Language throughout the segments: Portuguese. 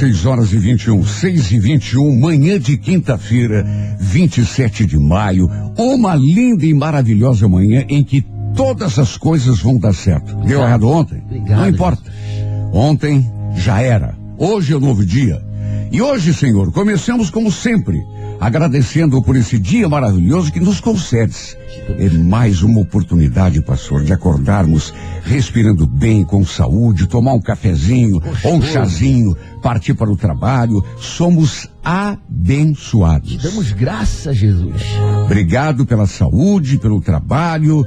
6 horas e 21, 6 e 21, manhã de quinta-feira, 27 de maio. Uma linda e maravilhosa manhã em que todas as coisas vão dar certo. Deu errado ontem? Obrigado, Não importa. Ontem já era. Hoje é um novo dia. E hoje, Senhor, começamos como sempre, agradecendo por esse dia maravilhoso que nos concedes. É mais uma oportunidade, pastor, de acordarmos respirando bem, com saúde, tomar um cafezinho ou um chazinho, partir para o trabalho. Somos abençoados. Damos graças Jesus. Obrigado pela saúde, pelo trabalho,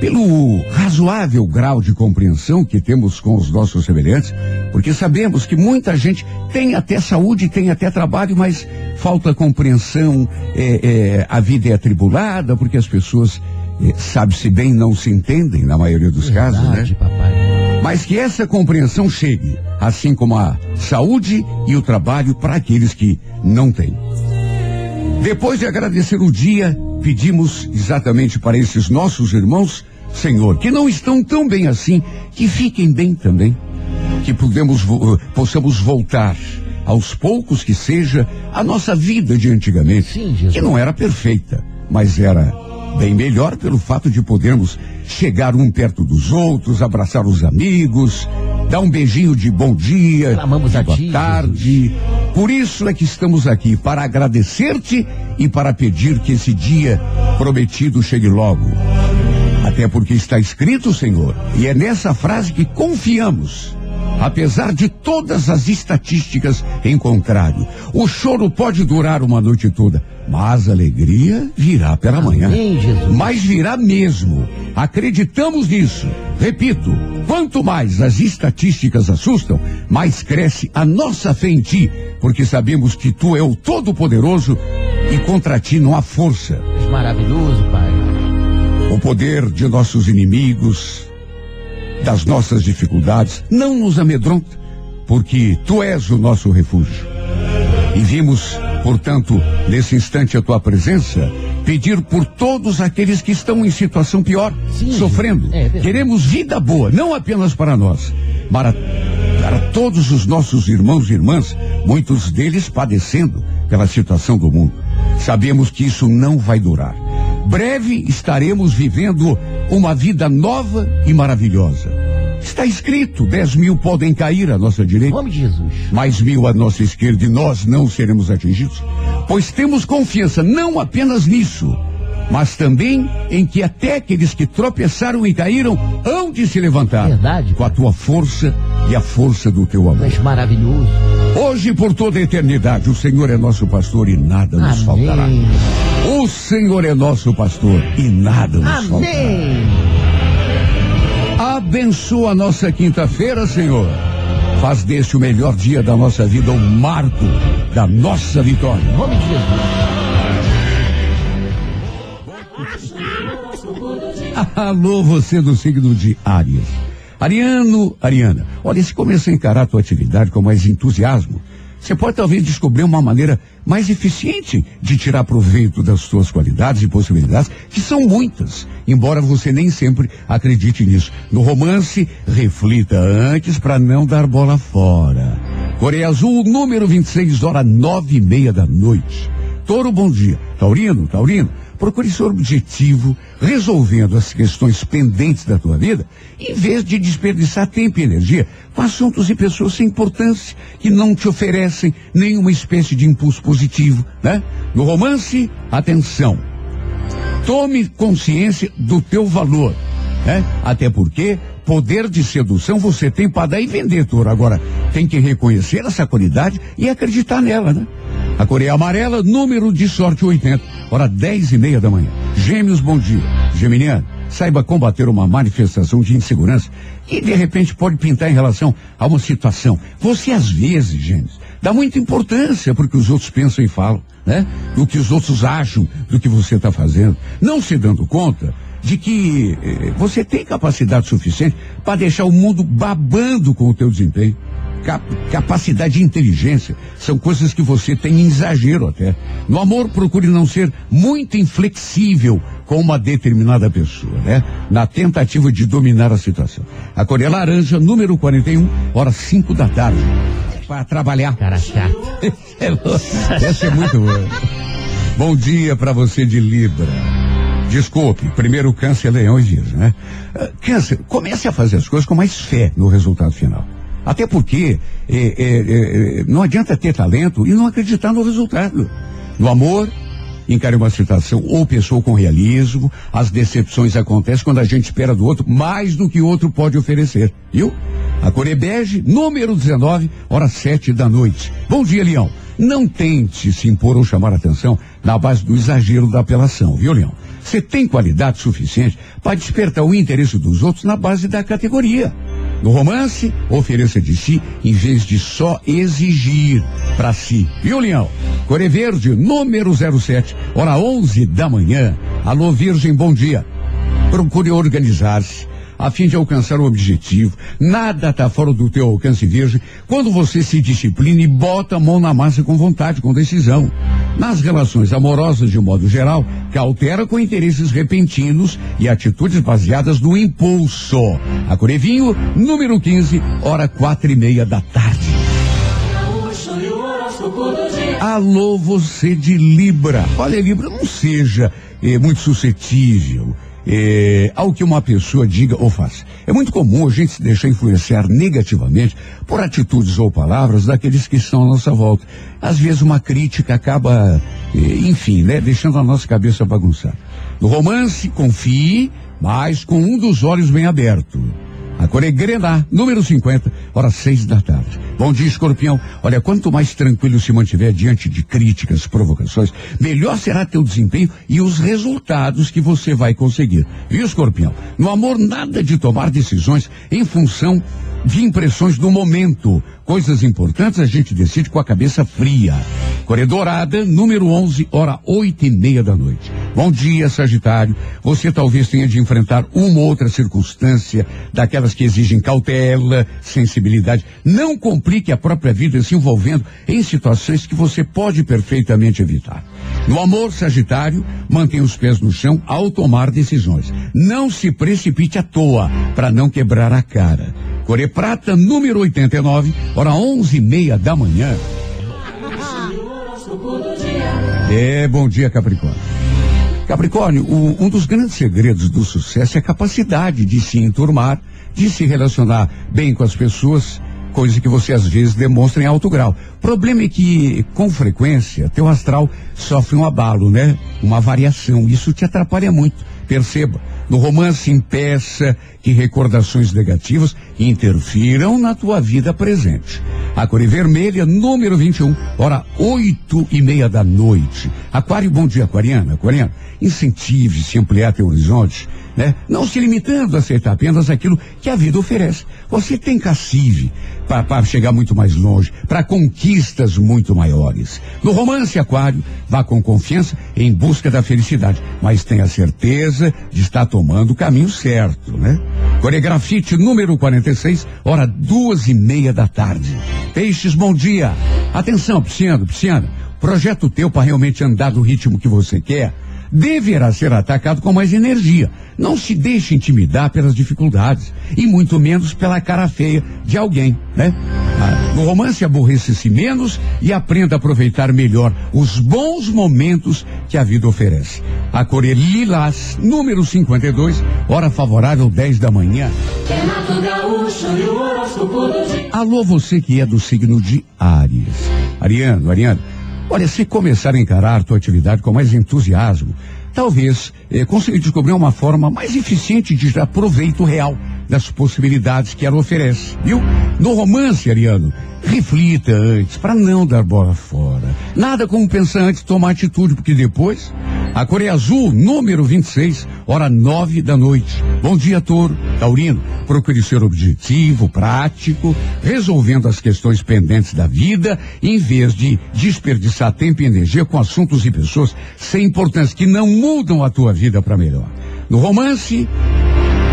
pelo razoável grau de compreensão que temos com os nossos semelhantes, porque sabemos que muita gente tem até saúde, tem até trabalho, mas falta compreensão, é, é, a vida é atribulada, porque as pessoas, é, sabe-se bem, não se entendem na maioria dos casos, né? Verdade, papai. Mas que essa compreensão chegue, assim como a saúde e o trabalho para aqueles que não têm. Depois de agradecer o dia, pedimos exatamente para esses nossos irmãos, Senhor, que não estão tão bem assim, que fiquem bem também. Que podemos, eh, possamos voltar, aos poucos que seja, a nossa vida de antigamente. Sim, Jesus. Que não era perfeita, mas era bem melhor pelo fato de podermos chegar um perto dos outros, abraçar os amigos, dar um beijinho de bom dia, Clamamos de boa ti, tarde. Por isso é que estamos aqui, para agradecer-te e para pedir que esse dia prometido chegue logo. Até porque está escrito, Senhor, e é nessa frase que confiamos. Apesar de todas as estatísticas em contrário, o choro pode durar uma noite toda, mas a alegria virá pela manhã. Amém. Mas virá mesmo. Acreditamos nisso. Repito, quanto mais as estatísticas assustam, mais cresce a nossa fé em ti, porque sabemos que tu é o Todo-Poderoso e contra ti não há força. És maravilhoso, pai. O poder de nossos inimigos, das nossas dificuldades, não nos amedronta, porque tu és o nosso refúgio. E vimos, portanto, nesse instante a tua presença, pedir por todos aqueles que estão em situação pior, Sim, sofrendo. é. Queremos vida boa, não apenas para nós, para, para todos os nossos irmãos e irmãs, muitos deles padecendo pela situação do mundo. Sabemos que isso não vai durar. Breve estaremos vivendo uma vida nova e maravilhosa. Está escrito: dez mil podem cair à nossa direita mais mil à nossa esquerda e nós não seremos atingidos? Pois temos confiança não apenas nisso, mas também em que até aqueles que tropeçaram e caíram hão de se levantar Verdade, com a tua força e a força do teu amor. és maravilhoso. Hoje por toda a eternidade, o Senhor é nosso pastor e nada nos faltará. O Senhor é nosso pastor e nada nos faltará. Amém. Abençoa a nossa quinta-feira, Senhor. Faz deste o melhor dia da nossa vida, o marco da nossa vitória. Em nome de Jesus. Alô, você do signo de Áries. Ariano, Ariana, olha, se começa a encarar a tua atividade com mais entusiasmo, você pode talvez descobrir uma maneira mais eficiente de tirar proveito das suas qualidades e possibilidades, que são muitas, embora você nem sempre acredite nisso. No romance, reflita antes para não dar bola fora. Coreia Azul, número 26, hora nove e meia da noite. Toro, bom dia. Taurino, Taurino, procure ser objetivo, resolvendo as questões pendentes da tua vida, em vez de desperdiçar tempo e energia com assuntos e pessoas sem importância, que não te oferecem nenhuma espécie de impulso positivo, né? No romance, atenção. Tome consciência do teu valor, né? Até porque poder de sedução você tem para dar e vender, Toro. Agora, tem que reconhecer essa qualidade e acreditar nela, né? A Coreia Amarela, número de sorte 80, hora 10 e meia da manhã. Gêmeos, bom dia. Geminiano, saiba combater uma manifestação de insegurança que de repente pode pintar em relação a uma situação. Você às vezes, Gêmeos, dá muita importância porque os outros pensam e falam, né? Do que os outros acham do que você está fazendo. Não se dando conta de que eh, você tem capacidade suficiente para deixar o mundo babando com o teu desempenho. Cap- capacidade e inteligência são coisas que você tem em exagero até. No amor, procure não ser muito inflexível com uma determinada pessoa, né? Na tentativa de dominar a situação. A Coreia Laranja, número 41, horas 5 da tarde. para trabalhar. Cara chato. Essa é muito boa. Bom dia para você de Libra. Desculpe, primeiro câncer, leão e virgem, né? Uh, câncer, comece a fazer as coisas com mais fé no resultado final. Até porque é, é, é, não adianta ter talento e não acreditar no resultado. No amor, encare uma situação ou pessoa com realismo. As decepções acontecem quando a gente espera do outro mais do que o outro pode oferecer. Viu? A Corebege, número 19, hora sete da noite. Bom dia, Leão. Não tente se impor ou chamar atenção na base do exagero da apelação, viu, Leão? Você tem qualidade suficiente para despertar o interesse dos outros na base da categoria. No romance, ofereça de si em vez de só exigir para si. Viu, Leão? Core Verde, número 07, hora 11 da manhã. Alô, Virgem, bom dia. Procure organizar-se a fim de alcançar o objetivo. Nada está fora do teu alcance virgem quando você se disciplina e bota a mão na massa com vontade, com decisão. Nas relações amorosas, de modo geral, cautela com interesses repentinos e atitudes baseadas no impulso. A Corevinho, número 15, hora quatro e meia da tarde. Alô, você de Libra. Olha, Libra, não seja eh, muito suscetível é, ao que uma pessoa diga ou faça. É muito comum a gente se deixar influenciar negativamente por atitudes ou palavras daqueles que estão à nossa volta. Às vezes uma crítica acaba, é, enfim, né, deixando a nossa cabeça bagunçar. No romance, confie, mas com um dos olhos bem aberto. A cor é Grená, número 50, horas seis da tarde. Bom dia, escorpião. Olha, quanto mais tranquilo se mantiver diante de críticas, provocações, melhor será teu desempenho e os resultados que você vai conseguir. Viu, escorpião? No amor, nada de tomar decisões em função de impressões do momento. Coisas importantes a gente decide com a cabeça fria. Corredorada, número 11, hora oito e meia da noite. Bom dia, Sagitário. Você talvez tenha de enfrentar uma ou outra circunstância daquelas que exigem cautela, sensibilidade. Não complique a própria vida se envolvendo em situações que você pode perfeitamente evitar. No amor, Sagitário, mantenha os pés no chão ao tomar decisões. Não se precipite à toa para não quebrar a cara. Core Prata, número 89, hora onze e meia da manhã. É, bom dia, Capricórnio. Capricórnio, o, um dos grandes segredos do sucesso é a capacidade de se enturmar, de se relacionar bem com as pessoas, coisa que você às vezes demonstra em alto grau. O problema é que, com frequência, teu astral sofre um abalo, né? Uma variação. Isso te atrapalha muito. Perceba, no romance impeça que recordações negativas interfiram na tua vida presente. A cor vermelha, número 21, hora oito e meia da noite. Aquário, bom dia. Aquariana, incentive-se a ampliar teu horizonte, né? Não se limitando a aceitar apenas aquilo que a vida oferece. Você tem cacive para chegar muito mais longe, para conquistas muito maiores. No romance aquário, vá com confiança em busca da felicidade, mas tenha certeza de estar tomando o caminho certo, né? Coregrafite número 46, hora duas e meia da tarde. Peixes, bom dia. Atenção, Pisciano, Pisciana. Projeto teu para realmente andar do ritmo que você quer deverá ser atacado com mais energia. Não se deixe intimidar pelas dificuldades e muito menos pela cara feia de alguém, né? Ah, no romance aborreça-se menos e aprenda a aproveitar melhor os bons momentos que a vida oferece. A cor é lilás, número 52, hora favorável 10 da manhã. Alô, você que é do signo de Áries. Ariano, Ariano, Olha, se começar a encarar tua atividade com mais entusiasmo, talvez eh, consiga descobrir uma forma mais eficiente de dar proveito real das possibilidades que ela oferece, viu? No romance, Ariano, reflita antes, para não dar bola fora. Nada como pensar antes tomar atitude, porque depois, a Coreia Azul, número 26, hora nove da noite. Bom dia, Toro. Taurino, procure ser objetivo, prático, resolvendo as questões pendentes da vida, em vez de desperdiçar tempo e energia com assuntos e pessoas sem importância, que não mudam a tua vida para melhor. No romance,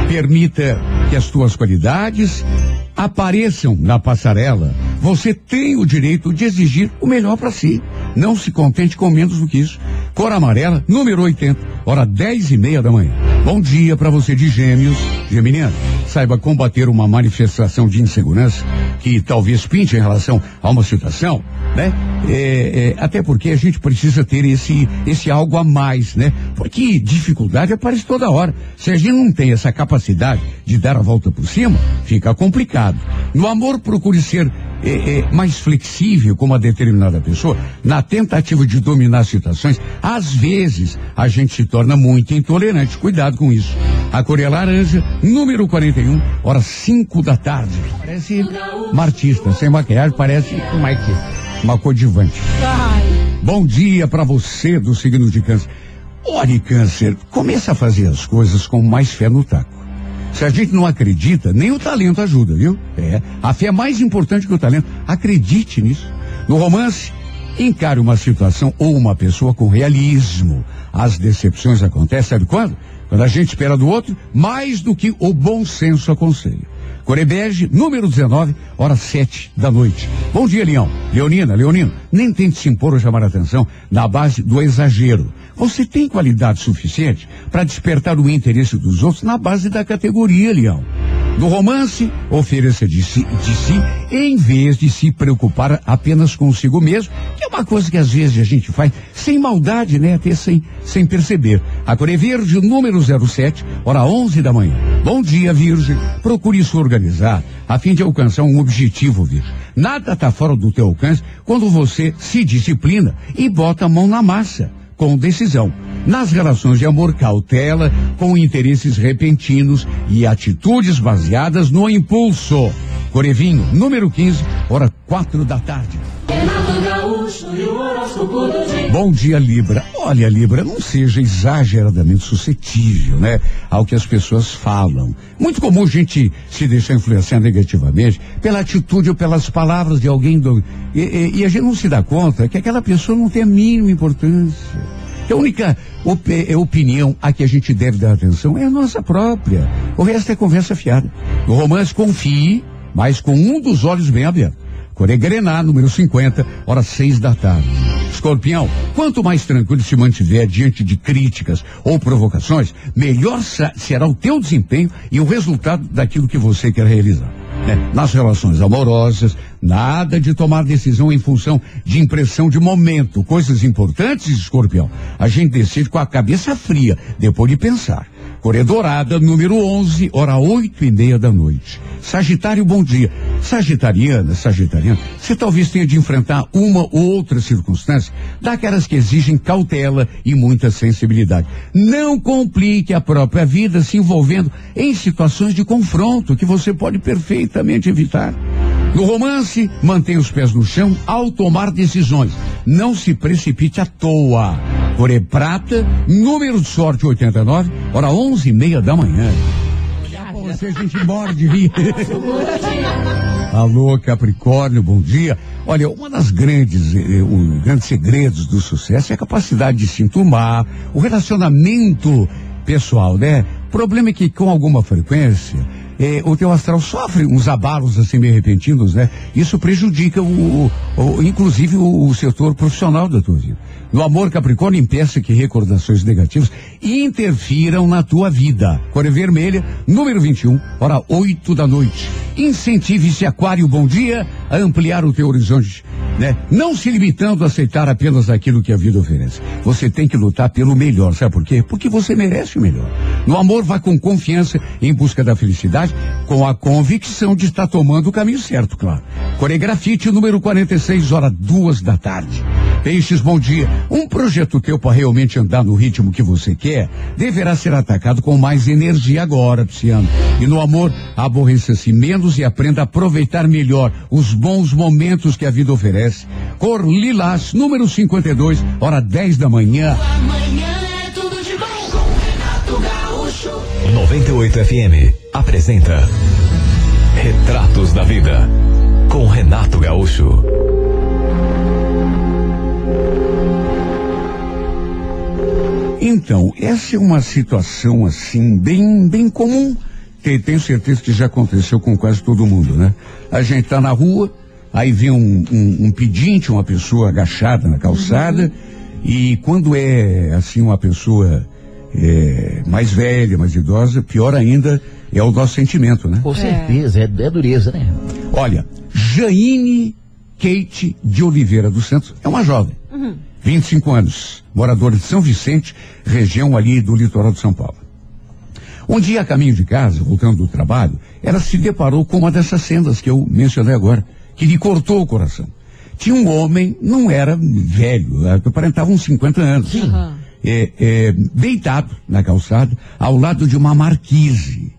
permita que as tuas qualidades apareçam na passarela. Você tem o direito de exigir o melhor para si. Não se contente com menos do que isso. Cor amarela, número 80, hora dez e meia da manhã. Bom dia para você de Gêmeos, Geminiano. Saiba combater uma manifestação de insegurança que talvez pinte em relação a uma situação, né? É, é, até porque a gente precisa ter esse esse algo a mais, né? Porque dificuldade aparece toda hora. Se a gente não tem essa capacidade de dar a volta por cima, fica complicado. No amor, procure ser é, é, mais flexível com uma determinada pessoa, na tentativa de dominar situações, às vezes a gente se torna muito intolerante. Cuidado com isso. A cor é laranja, número 41, horas 5 da tarde. Parece uma artista, sem maquiagem, parece uma, uma coadjuvante. Bom dia para você do signo de câncer. Olhe, câncer, comece a fazer as coisas com mais fé no taco. Se a gente não acredita, nem o talento ajuda, viu? É. A fé é mais importante que o talento. Acredite nisso. No romance, encare uma situação ou uma pessoa com realismo. As decepções acontecem, sabe quando? Quando a gente espera do outro mais do que o bom senso aconselha. Corebege, número 19, hora 7 da noite. Bom dia, Leão. Leonina, Leonino, nem tente se impor ou chamar a atenção na base do exagero. Você tem qualidade suficiente para despertar o interesse dos outros na base da categoria, Leão. No romance, ofereça de si, de si em vez de se preocupar apenas consigo mesmo, que é uma coisa que às vezes a gente faz sem maldade, né? Até sem, sem perceber. A Coré Verde, número 07, hora 11 da manhã. Bom dia, Virgem. Procure se organizar a fim de alcançar um objetivo, Virgem. Nada está fora do teu alcance quando você se disciplina e bota a mão na massa com decisão. Nas relações de amor, cautela com interesses repentinos e atitudes baseadas no impulso. Corevinho, número 15, hora quatro da tarde. Bom dia, Libra. Olha, Libra, não seja exageradamente suscetível, né? Ao que as pessoas falam. Muito comum a gente se deixar influenciar negativamente pela atitude ou pelas palavras de alguém do, e, e, e a gente não se dá conta que aquela pessoa não tem a mínima importância. Que a única op é, opinião a que a gente deve dar atenção é a nossa própria. O resto é conversa fiada. No romance, confie, mas com um dos olhos bem abertos. Coregrenar, número 50, horas seis da tarde. Escorpião, quanto mais tranquilo se mantiver diante de críticas ou provocações, melhor será o teu desempenho e o resultado daquilo que você quer realizar. Né? Nas relações amorosas, nada de tomar decisão em função de impressão de momento. Coisas importantes, escorpião, a gente decide com a cabeça fria, depois de pensar. Corredorada, número 11, hora oito e meia da noite. Sagitário, bom dia. Sagitariana, Sagitariana, você talvez tenha de enfrentar uma ou outra circunstância daquelas que exigem cautela e muita sensibilidade. Não complique a própria vida se envolvendo em situações de confronto que você pode perfeitamente evitar. No romance, mantenha os pés no chão ao tomar decisões. Não se precipite à toa. Coré Prata, número de sorte 89, hora onze e meia da manhã. Você, a gente morde rir. Alô, Capricórnio, bom dia. Olha, uma das grandes, eh, um, grandes segredos do sucesso é a capacidade de se enturmar, o relacionamento pessoal, né? O problema é que com alguma frequência eh, o teu astral sofre uns abalos assim meio repentinos, né? Isso prejudica o, o, o inclusive o, o setor profissional da tua vida. No amor Capricórnio, impeça que recordações negativas interfiram na tua vida. Cor vermelha, número 21, hora 8 da noite. Incentive esse aquário bom dia a ampliar o teu horizonte, né? Não se limitando a aceitar apenas aquilo que a vida oferece. Você tem que lutar pelo melhor, sabe por quê? Porque você merece o melhor. No amor, vá com confiança em busca da felicidade, com a convicção de estar tomando o caminho certo, claro. Coregrafite número 46, hora duas da tarde. Peixes, bom dia. Um projeto teu para realmente andar no ritmo que você quer deverá ser atacado com mais energia agora, Pisciano. E no amor, aborreça-se menos e aprenda a aproveitar melhor os bons momentos que a vida oferece. Cor Lilás, número 52, hora 10 da manhã. Amanhã é tudo de bom com Renato Gaúcho. 98 FM apresenta Retratos da Vida com Renato Gaúcho. Então, essa é uma situação assim bem bem comum. Que tenho certeza que já aconteceu com quase todo mundo, né? A gente tá na rua, aí vem um, um, um pedinte, uma pessoa agachada na calçada, e quando é assim uma pessoa é, mais velha, mais idosa, pior ainda é o nosso sentimento, né? Com certeza, é, é dureza, né? Olha, Jaine Kate de Oliveira dos Santos é uma jovem, 25 anos, moradora de São Vicente, região ali do litoral de São Paulo. Um dia, a caminho de casa, voltando do trabalho, ela se deparou com uma dessas cenas que eu mencionei agora, que lhe cortou o coração. Tinha um homem, não era velho, aparentava uns 50 anos. Aham. É, é, deitado na calçada, ao lado de uma marquise.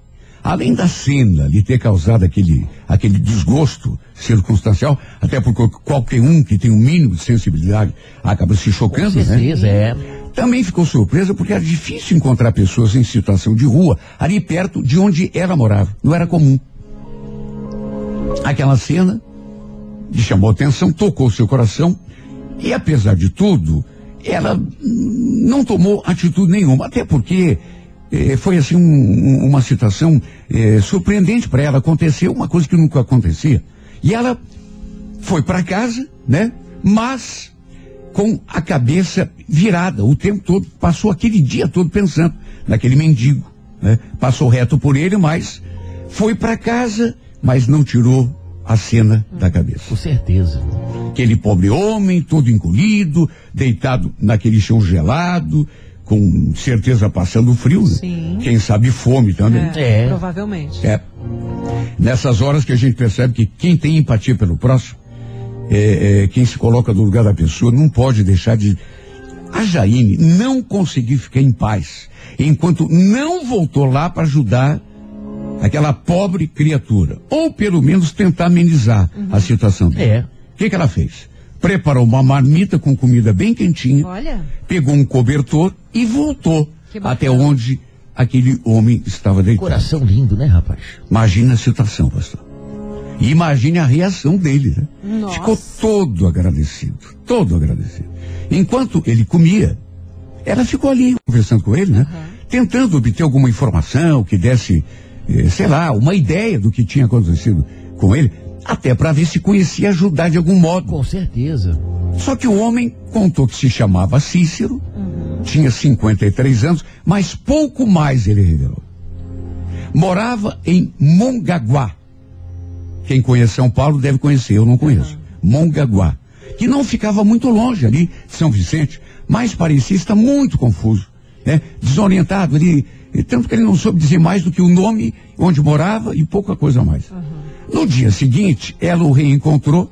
Além da cena lhe ter causado aquele, aquele desgosto circunstancial, até porque qualquer um que tem um mínimo de sensibilidade acaba se Com chocando, né? certeza, é. Também ficou surpresa porque era difícil encontrar pessoas em situação de rua ali perto de onde ela morava. Não era comum. Aquela cena lhe chamou atenção, tocou seu coração e apesar de tudo, ela não tomou atitude nenhuma, até porque eh, foi assim um- um- uma situação eh, surpreendente para ela. Aconteceu uma coisa que nunca acontecia. E ela foi para casa, né? Mas com a cabeça virada o tempo todo, passou aquele dia todo pensando naquele mendigo, né? Passou reto por ele, mas foi para casa, mas não tirou a cena da cabeça. Com certeza. Aquele pobre homem, todo encolhido, deitado naquele chão gelado, com certeza passando frio, né? Sim. Quem sabe fome também. É. Provavelmente. É. Nessas horas que a gente percebe que quem tem empatia pelo próximo, é, é, quem se coloca no lugar da pessoa, não pode deixar de. A Jaine não conseguiu ficar em paz enquanto não voltou lá para ajudar aquela pobre criatura. Ou pelo menos tentar amenizar a situação dela. É. O que, que ela fez? Preparou uma marmita com comida bem quentinha, Olha. pegou um cobertor e voltou até onde aquele homem estava deitado. Coração lindo, né, rapaz? Imagina a situação, pastor. E imagine a reação dele, né? Nossa. Ficou todo agradecido, todo agradecido. Enquanto ele comia, ela ficou ali conversando com ele, né? Tentando obter alguma informação que desse, eh, sei lá, uma ideia do que tinha acontecido com ele, até para ver se conhecia ajudar de algum modo. Com certeza. Só que o homem contou que se chamava Cícero, tinha 53 anos, mas pouco mais ele revelou. Morava em Mongaguá. Quem conhece São Paulo deve conhecer, eu não conheço. Mongaguá. Que não ficava muito longe ali de São Vicente, mas parecia estar muito confuso, né? Desorientado ali, e tanto que ele não soube dizer mais do que o nome, onde morava e pouca coisa mais. No dia seguinte, ela o reencontrou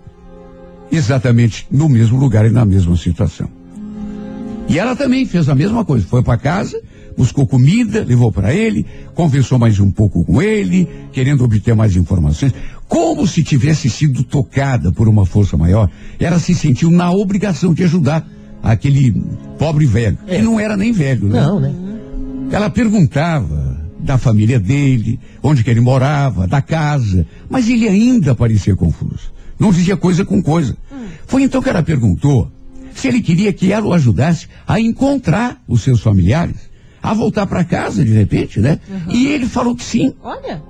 exatamente no mesmo lugar e na mesma situação. E ela também fez a mesma coisa, foi para casa, buscou comida, levou para ele, conversou mais um pouco com ele, querendo obter mais informações. Como se tivesse sido tocada por uma força maior, ela se sentiu na obrigação de ajudar aquele pobre velho, É. que não era nem velho, né? Não, né? Ela perguntava da família dele, onde que ele morava, da casa, mas ele ainda parecia confuso. Não dizia coisa com coisa. Foi então que ela perguntou se ele queria que ela o ajudasse a encontrar os seus familiares, a voltar para casa de repente, né? E ele falou que sim. Olha.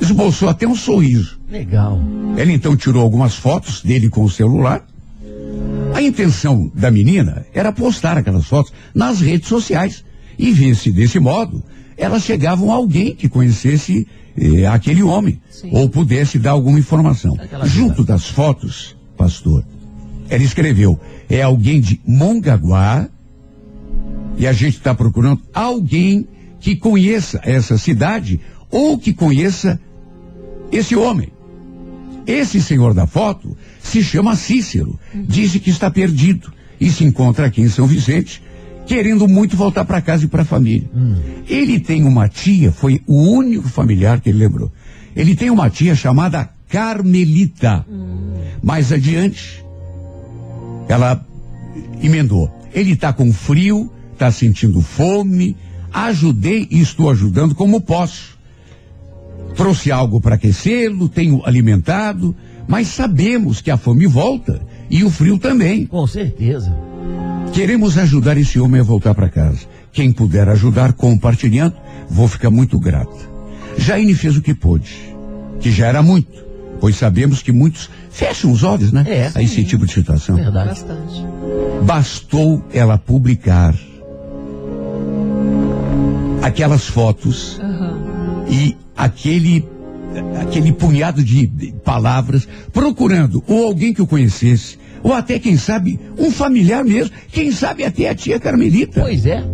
Esboçou até um sorriso. Legal. Ela então tirou algumas fotos dele com o celular. A intenção da menina era postar aquelas fotos nas redes sociais e ver se desse modo elas chegavam a alguém que conhecesse eh, aquele homem Sim. ou pudesse dar alguma informação. Aquela Junto ajuda. das fotos, pastor, ela escreveu: é alguém de Mongaguá e a gente está procurando alguém que conheça essa cidade ou que conheça esse homem. Esse senhor da foto se chama Cícero. Disse que está perdido e se encontra aqui em São Vicente, querendo muito voltar para casa e para a família. Ele tem uma tia, foi o único familiar que ele lembrou. Ele tem uma tia chamada Carmelita. Mais adiante, ela emendou. Ele está com frio, está sentindo fome. Ajudei e estou ajudando como posso. Trouxe algo para aquecê-lo, tenho alimentado, mas sabemos que a fome volta e o frio também. Com certeza. Queremos ajudar esse homem a voltar para casa. Quem puder ajudar compartilhando, vou ficar muito grata. Jaine fez o que pôde, que já era muito, pois sabemos que muitos fecham os olhos, né? É. a esse tipo de situação. Verdade. Bastante. Bastou ela publicar aquelas fotos e aquele aquele punhado de palavras procurando ou alguém que o conhecesse ou até quem sabe um familiar mesmo, quem sabe até a tia Carmelita. Pois é.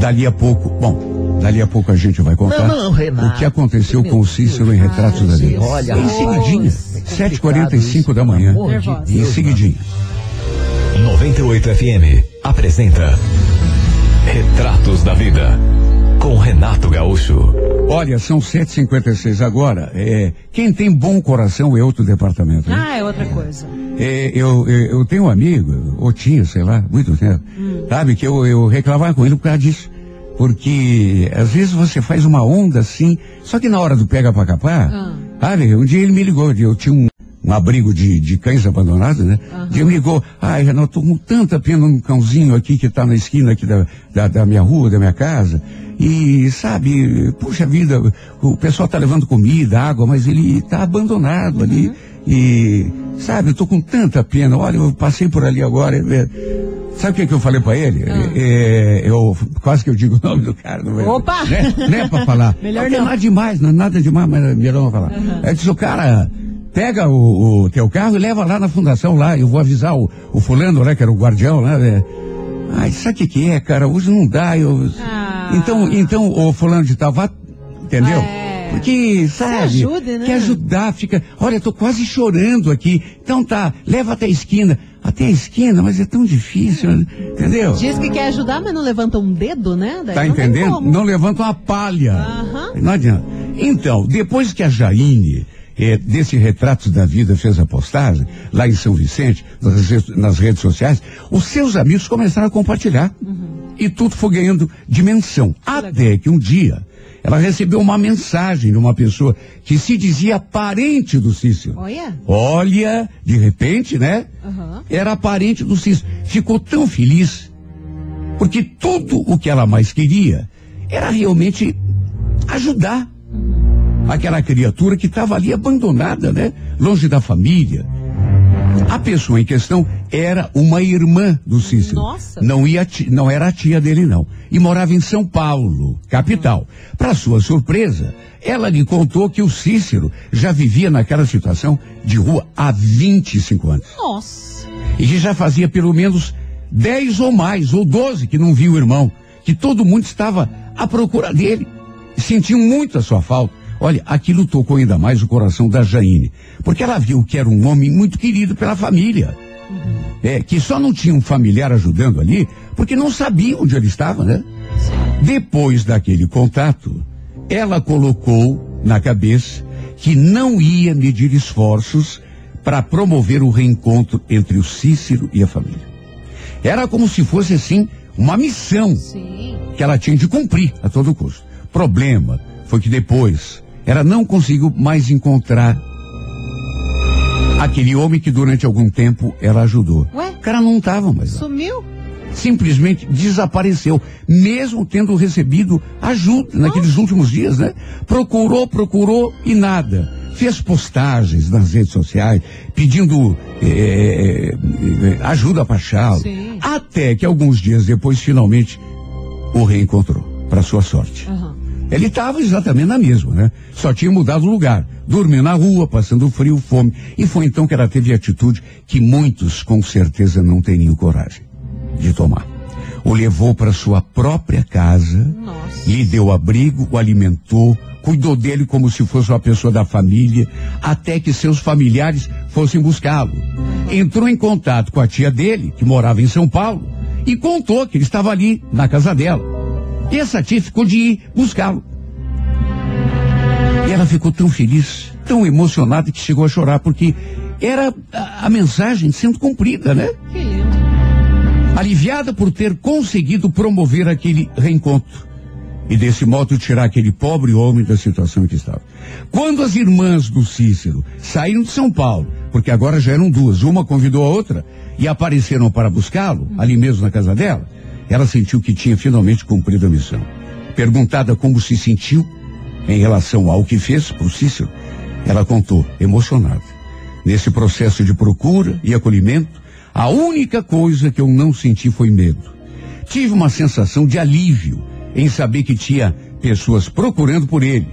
Dali a pouco, bom, dali a pouco a gente vai contar Não, não, Renato. o que aconteceu com o Deus. Cícero em Retratos da Vida. Olha, em seguidinha, olha, 7h45 da manhã. De. Em Deus, seguidinha. 98 FM apresenta Retratos da Vida com Renato Gaúcho. Olha, são 7h56 agora. É, quem tem bom coração é outro departamento. né? Ah, é outra coisa. É, eu, eu, eu tenho um amigo, ou tinha, sei lá, muito tempo, sabe, que eu, eu reclamava com ele por causa disso. Porque às vezes você faz uma onda assim, só que na hora do pega pra capar, Ah. sabe, um dia ele me ligou, eu tinha um, um abrigo de, de cães abandonados, né? Um dia ele me ligou, ai Renato, tô com tanta pena num cãozinho aqui que tá na esquina aqui da, da, da minha rua, da minha casa. E sabe, puxa vida, o pessoal tá levando comida, água, mas ele tá abandonado ali. E, sabe, eu tô com tanta pena. Olha, eu passei por ali agora. é, Sabe o que, que eu falei pra ele? É, é, eu quase que eu digo o nome do cara. Não é, Opa! Né? Não é pra falar. Melhor não. é não. nada demais, não é nada demais, mas é melhor não falar. É disse, o cara pega o, o teu carro e leva lá na fundação lá. Eu vou avisar o, o fulano, né, que era o guardião, né? é. Ai, sabe o que que é, cara? Hoje não dá, eu... Ah. Então, então, o fulano de tal, vá, entendeu? É. Porque, sabe? ajude, né? Quer ajudar, fica, olha, eu tô quase chorando aqui. Então tá, leva até a esquina. Até a esquina, mas é tão difícil, né? entendeu? Diz que quer ajudar, mas não levanta um dedo, né? Daí Tá entendendo? Não levanta uma palha. Aham. Não adianta. Então, depois que a Jaine, eh, desse Retratos da Vida, fez a postagem, lá em São Vicente, nas, nas redes sociais, os seus amigos começaram a compartilhar. E tudo foi ganhando dimensão. Até que um dia, ela recebeu uma mensagem de uma pessoa que se dizia parente do Cícero. Olha. Olha, de repente, né? Aham. Era parente do Cícero. Ficou tão feliz, porque tudo o que ela mais queria era realmente ajudar aquela criatura que estava ali abandonada, né? Longe da família. A pessoa em questão era uma irmã do Cícero. Nossa. Não, ia, não era a tia dele, não. E morava em São Paulo, capital. Para sua surpresa, ela lhe contou que o Cícero já vivia naquela situação de rua há 25 anos. Nossa. E que já fazia pelo menos 10 ou mais, ou 12 que não viu o irmão. Que todo mundo estava à procura dele. Sentiam muito a sua falta. Olha, aquilo tocou ainda mais o coração da Jaine. Porque ela viu que era um homem muito querido pela família. É, que só não tinha um familiar ajudando ali, porque não sabia onde ele estava, né? Depois daquele contato, ela colocou na cabeça que não ia medir esforços para promover o reencontro entre o Cícero e a família. Era como se fosse assim uma missão Sim. que ela tinha de cumprir a todo custo. Problema foi que depois ela não conseguiu mais encontrar aquele homem que durante algum tempo ela ajudou. Ué? O cara não estava mais lá. Sumiu? Simplesmente desapareceu, mesmo tendo recebido ajuda naqueles últimos dias, né? Procurou, procurou e nada. Fez postagens nas redes sociais pedindo eh, ajuda para achá-lo. Até que alguns dias depois, finalmente, o reencontrou, para sua sorte. Aham. Ele estava exatamente na mesma, né? Só tinha mudado o lugar. Dormiu na rua, passando frio, fome. E foi então que ela teve a atitude que muitos com certeza não teriam coragem de tomar. O levou para sua própria casa, Nossa. lhe deu abrigo, o alimentou, cuidou dele como se fosse uma pessoa da família, até que seus familiares fossem buscá-lo. Entrou em contato com a tia dele, que morava em São Paulo, e contou que ele estava ali, na casa dela. Ficou de ir buscá-lo. E ela ficou tão feliz, tão emocionada que chegou a chorar, porque era a, a mensagem sendo cumprida, né? Que lindo. aliviada por ter conseguido promover aquele reencontro e desse modo tirar aquele pobre homem da situação em que estava. Quando as irmãs do Cícero saíram de São Paulo, porque agora já eram duas, uma convidou a outra e apareceram para buscá-lo, ali mesmo na casa dela, ela sentiu que tinha finalmente cumprido a missão. Perguntada como se sentiu em relação ao que fez por Cícero, ela contou, emocionada. Nesse processo de procura e acolhimento, a única coisa que eu não senti foi medo. Tive uma sensação de alívio em saber que tinha pessoas procurando por ele.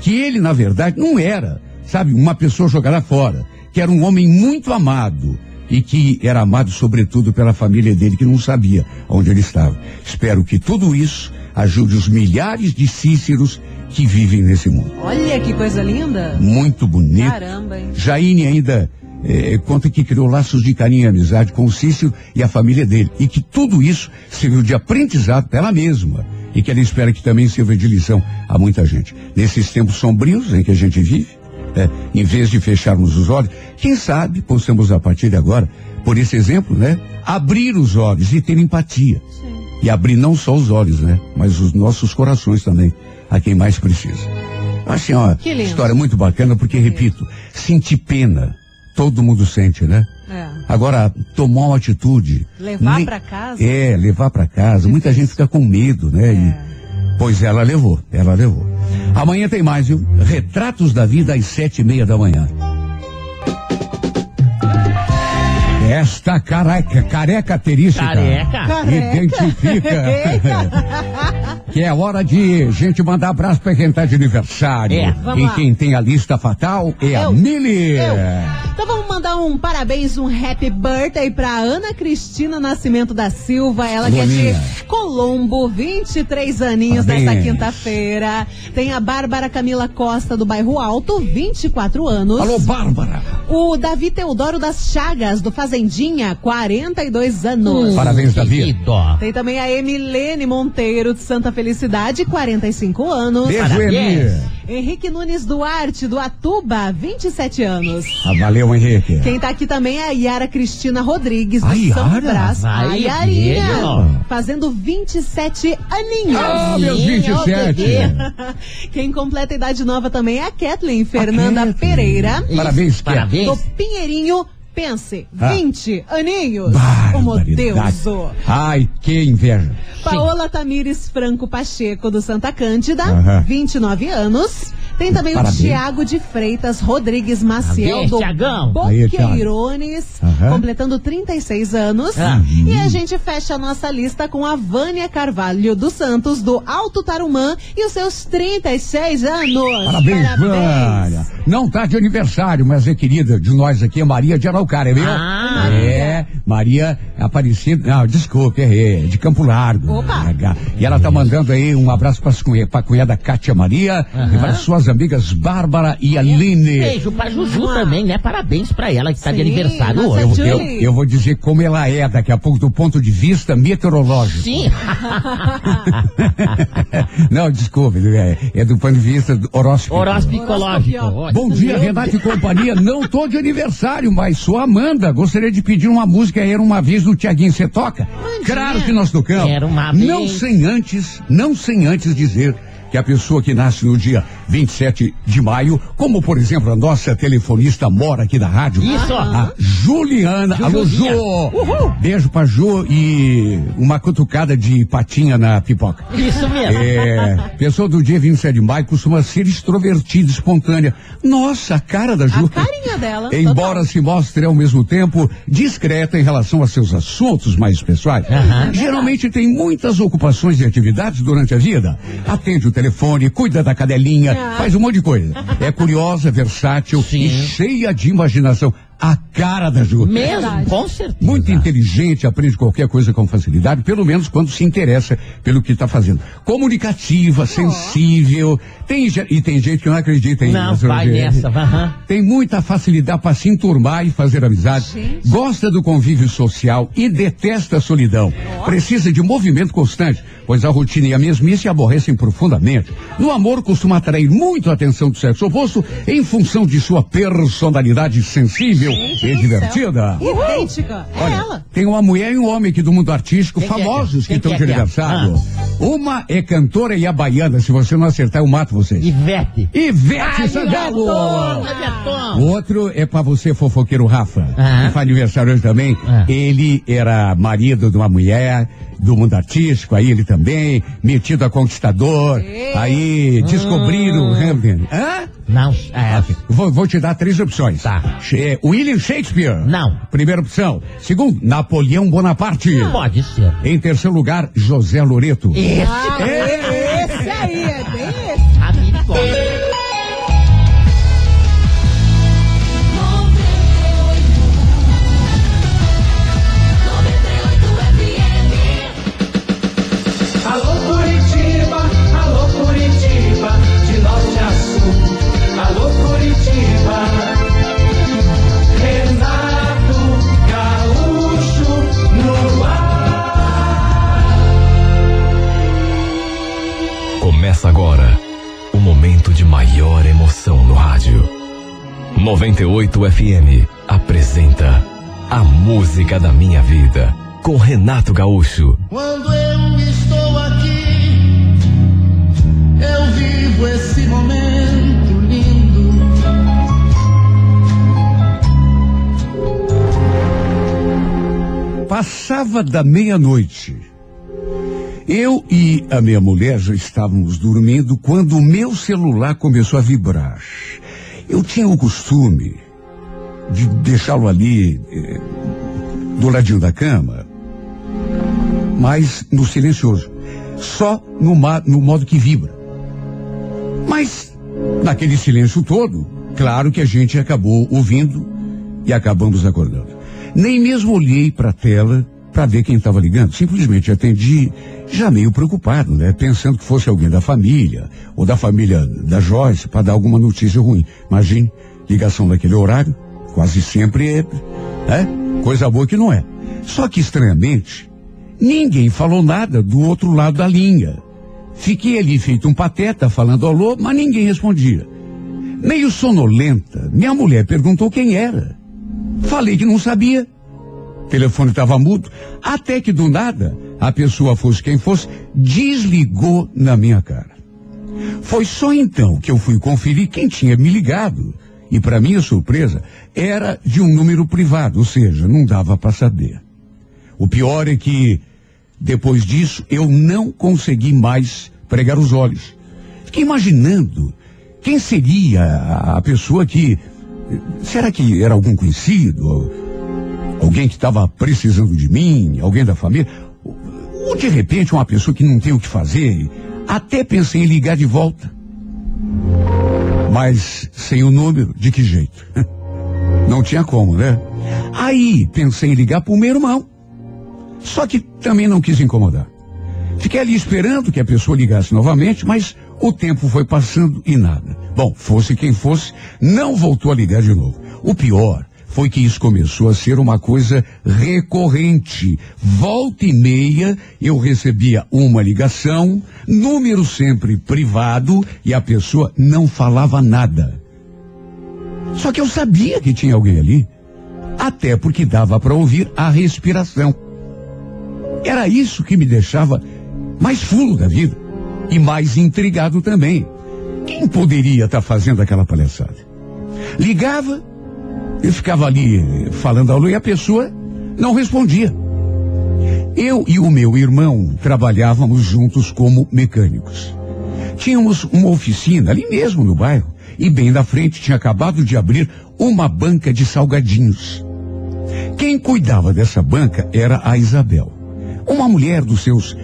Que ele, na verdade, não era, sabe, uma pessoa jogada fora. Que era um homem muito amado. E que era amado, sobretudo, pela família dele, que não sabia onde ele estava. Espero que tudo isso ajude os milhares de Cíceros que vivem nesse mundo. Olha que coisa linda. Muito bonito. Caramba, hein? Jaine ainda eh, conta que criou laços de carinho e amizade com o Cícero e a família dele. E que tudo isso serviu de aprendizado para ela mesma. E que ela espera que também sirva de lição a muita gente. Nesses tempos sombrios em que a gente vive, eh, em vez de fecharmos os olhos, quem sabe possamos a partir de agora, por esse exemplo, né, abrir os olhos e ter empatia. E abrir não só os olhos, né, mas os nossos corações também, a quem mais precisa. Assim, ó, Que lindo. história muito bacana, porque, repito, sentir pena, todo mundo sente, né? É. Agora, tomar uma atitude. Levar pra casa? É, levar pra casa. Muita gente fica com medo, né? E- É. pois ela levou, ela levou. Amanhã tem mais, viu? Retratos da vida às sete e meia da manhã. Esta careca, carecaterística. Careca. Careca. Identifica que é hora de gente mandar abraço pra quem tá de aniversário. É, vamos e lá. quem tem a lista fatal é a Eu. Mili. Eu. Então vamos mandar um parabéns, um happy birthday pra Ana Cristina Nascimento da Silva. Ela que é de Colombo, 23 aninhos Parabéns. nesta quinta-feira. Tem a Bárbara Camila Costa do Bairro Alto, 24 anos. Alô, Bárbara. O Davi Teodoro das Chagas, do Fazendinha, 42 anos. Parabéns, Davi. Tem também a Emilene Monteiro de Santa Felicidade, 45 anos. Beijo, Parabéns. Emi. Henrique Nunes Duarte, do Atuba, 27 anos. Ah, valeu, Henrique. Quem tá aqui também é a Yara Cristina Rodrigues, do A Yara? Santo Brás. A Ai, Yarinha, fazendo 27 aninhos. Ah, meus Sim, 27. ó, bebê. Quem completa a idade nova também é a Kathleen Fernanda Kathleen. Pereira, Parabéns, Parabéns. do Pinheirinho. Pense, Ah. 20 aninhos. Barbaridade. Como Deus. Ai, que inveja. Paola Tamires Franco Pacheco, do Santa Cândida, Aham. 29 anos. Tem também Parabéns. o Tiago de Freitas Rodrigues Maciel, Parabéns, do. Boqueirones, Aham. completando 36 anos. Ah. E a gente fecha a nossa lista com a Vânia Carvalho dos Santos, do Alto Tarumã, e os seus 36 anos. Parabéns, Vânia. Não tá de aniversário, mas é querida de nós aqui, é Maria de Araucária, viu? Ah. é, Maria Aparecida, não, desculpe, é, de Campo Largo. Opa. Ah, E ela tá mandando aí um abraço pra, cunha, pra cunhada Cátia Maria e para suas amigas Bárbara e Aline. Beijo pra Juju também, né? Parabéns pra ela que tá de Sim, aniversário nossa hoje. Eu, eu, eu vou dizer como ela é daqui a pouco do ponto de vista meteorológico. Sim. Não, desculpe, é, é do ponto de vista horóscopo. Horóscopo. Bom dia, Renato e companhia. Não tô de aniversário, mas sou Amanda. Gostaria de pedir uma música Era Uma Vez do Tiaguinho. Você toca? Claro que nós tocamos. Era uma Não vez. sem antes, não sem antes dizer que a pessoa que nasce no dia 27 de maio, como por exemplo a nossa telefonista mora aqui da rádio. Isso. A Juliana. Alô, Ju. Jujuzinha. Beijo pra Ju e uma cutucada de patinha na pipoca. Isso mesmo. É, pessoa do dia 27 de maio costuma ser extrovertida, espontânea. Nossa, a cara da Ju. A carinha dela. Embora se mostre ao mesmo tempo discreta em relação a seus assuntos mais pessoais, Aham. geralmente tem muitas ocupações e atividades durante a vida. Atende o telefone, cuida da cadelinha, Ah. faz um monte de coisa. É curiosa, versátil Sim. e cheia de imaginação. A cara da Ju. Mesmo, Verdade. com certeza. Muito inteligente, aprende qualquer coisa com facilidade, pelo menos quando se interessa pelo que está fazendo. Comunicativa, sensível, tem, e tem gente que não acredita em Não, vai gente. nessa. aham. Tem muita facilidade para se enturmar e fazer amizade. Gente. Gosta do convívio social e detesta a solidão. Precisa de movimento constante, pois a rotina e a mesmice aborrecem profundamente. No amor, costuma atrair muito a atenção do sexo oposto em função de sua personalidade sensível Gente e do divertida. Idêntica. É Olha, ela. tem uma mulher e um homem aqui do mundo artístico, Quem que é famosos que que estão de que é que aniversário. Uma é cantora e a baiana. Se você não acertar, eu mato vocês. Ivete. Ivete Sangalo! O outro é pra você, fofoqueiro Rafa. Ah. Que faz aniversário hoje também. Ah. Ele era marido de uma mulher do mundo artístico, aí ele também, metido a conquistador. Aí descobriram. Hum. Hã? Não, é. Vou, vou te dar três opções. Tá. É, William Shakespeare. Não. Primeira opção. Segundo, Napoleão Bonaparte. Pode ser. Em terceiro lugar, José Loreto. Esse. É, aí, no rádio. 98 FM apresenta A Música da Minha Vida com Renato Gaúcho. Quando eu estou aqui, eu vivo esse momento lindo. Passava da meia-noite. Eu e a minha mulher já estávamos dormindo quando o meu celular começou a vibrar. Eu tinha o costume de deixá-lo ali eh, do ladinho da cama, mas no silencioso, só no, no modo que vibra. Mas naquele silêncio todo, claro que a gente acabou ouvindo e acabamos acordando. Nem mesmo olhei para a tela para ver quem estava ligando. Simplesmente atendi, já meio preocupado, né? Pensando que fosse alguém da família ou da família da Joyce para dar alguma notícia ruim. Imagine, ligação daquele horário, quase sempre é, é coisa boa que não é. Só que estranhamente, ninguém falou nada do outro lado da linha. Fiquei ali feito um pateta falando alô, mas ninguém respondia. Meio sonolenta, minha mulher perguntou quem era. Falei que não sabia. O telefone estava mudo, até que do nada, a pessoa fosse quem fosse, desligou na minha cara. Foi só então que eu fui conferir quem tinha me ligado. E para minha surpresa, era de um número privado, ou seja, não dava para saber. O pior é que, depois disso, eu não consegui mais pregar os olhos. Fiquei imaginando quem seria a, a pessoa que. Será que era algum conhecido? Alguém que estava precisando de mim? Alguém da família? Ou, de repente uma pessoa que não tem o que fazer? Até pensei em ligar de volta. Mas sem o número, de que jeito? Não tinha como, né? Aí pensei em ligar para o meu irmão. Só que também não quis incomodar. Fiquei ali esperando que a pessoa ligasse novamente, mas o tempo foi passando e nada. Bom, fosse quem fosse, não voltou a ligar de novo. O pior foi que isso começou a ser uma coisa recorrente. Volta e meia eu recebia uma ligação, número sempre privado, e a pessoa não falava nada. Só que eu sabia que tinha alguém ali, até porque dava para ouvir a respiração. Era isso que me deixava mais fulo da vida e mais intrigado também. Quem poderia estar fazendo aquela palhaçada? Ligava, eu ficava ali falando alô e a pessoa não respondia. Eu e o meu irmão trabalhávamos juntos como mecânicos. Tínhamos uma oficina ali mesmo no bairro e bem na frente tinha acabado de abrir uma banca de salgadinhos. Quem cuidava dessa banca era a Isabel, uma mulher dos seus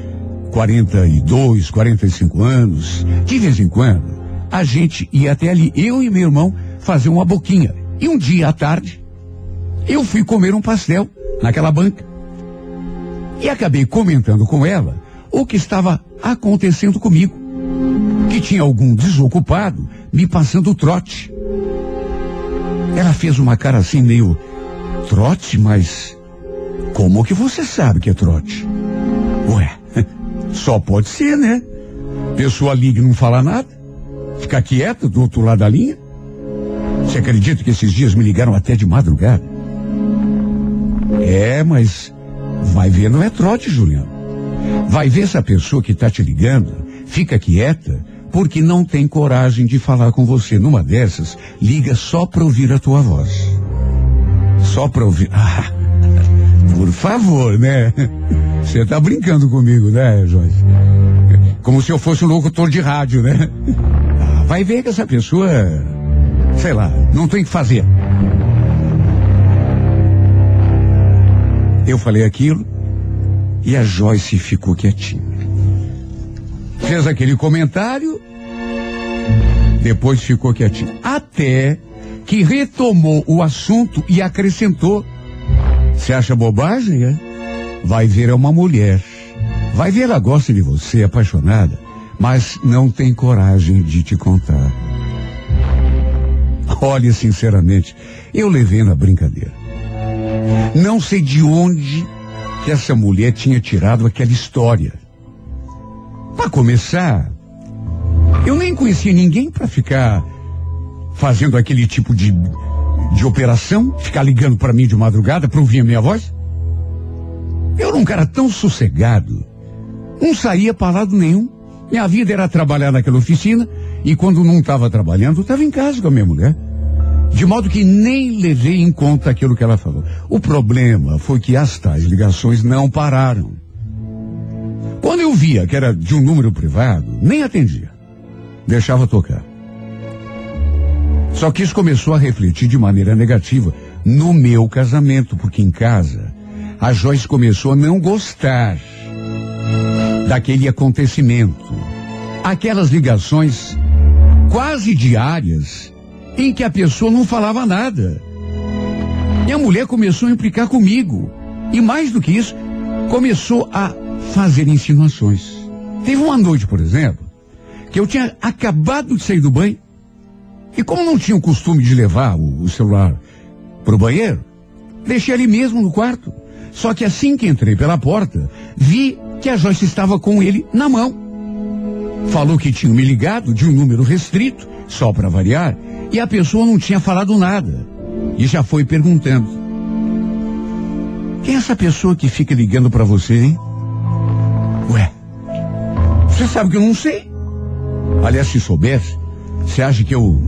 42, 45 anos. De vez em quando, a gente ia até ali, eu e meu irmão, fazer uma boquinha. E um dia à tarde, eu fui comer um pastel naquela banca. E acabei comentando com ela o que estava acontecendo comigo. Que tinha algum desocupado me passando trote. Ela fez uma cara assim meio trote, mas como que você sabe que é trote? Ué, só pode ser, né? Pessoa liga e não fala nada, fica quieta do outro lado da linha. Você acredita que esses dias me ligaram até de madrugada? É, mas vai ver, não é trote, Juliano. Vai ver essa pessoa que está te ligando, fica quieta, porque não tem coragem de falar com você. Numa dessas, liga só para ouvir a tua voz. Só para ouvir. Ah, por favor, né? Você tá brincando comigo, né, Joyce? Como se eu fosse um locutor de rádio, né? Ah, vai ver que essa pessoa, sei lá, não tem o que fazer. Eu falei aquilo e a Joyce ficou quietinha. Fez aquele comentário, depois ficou quietinho. Até que retomou o assunto e acrescentou: Você acha bobagem, é? Vai ver é uma mulher. Vai ver ela gosta de você, apaixonada, mas não tem coragem de te contar. Olha, sinceramente, eu levei na brincadeira. Não sei de onde que essa mulher tinha tirado aquela história. Para começar, eu nem conhecia ninguém para ficar fazendo aquele tipo de, de operação, ficar ligando para mim de madrugada para ouvir a minha voz. Eu era um cara tão sossegado, não saía para lado nenhum. Minha vida era trabalhar naquela oficina e quando não estava trabalhando, estava em casa com a minha mulher. De modo que nem levei em conta aquilo que ela falou. O problema foi que as tais ligações não pararam. Quando eu via que era de um número privado, nem atendia. Deixava tocar. Só que isso começou a refletir de maneira negativa no meu casamento, porque em casa a Joyce começou a não gostar daquele acontecimento. Aquelas ligações quase diárias em que a pessoa não falava nada. E a mulher começou a implicar comigo. E mais do que isso, começou a fazer insinuações. Teve uma noite, por exemplo, que eu tinha acabado de sair do banho e como não tinha o costume de levar o, o celular para o banheiro, deixei ali mesmo no quarto. Só que assim que entrei pela porta, vi que a Joyce estava com ele na mão. Falou que tinha me ligado de um número restrito, só para variar, e a pessoa não tinha falado nada. E já foi perguntando: Quem é essa pessoa que fica ligando para você, hein? Ué, você sabe que eu não sei. Aliás, se soubesse, você acha que eu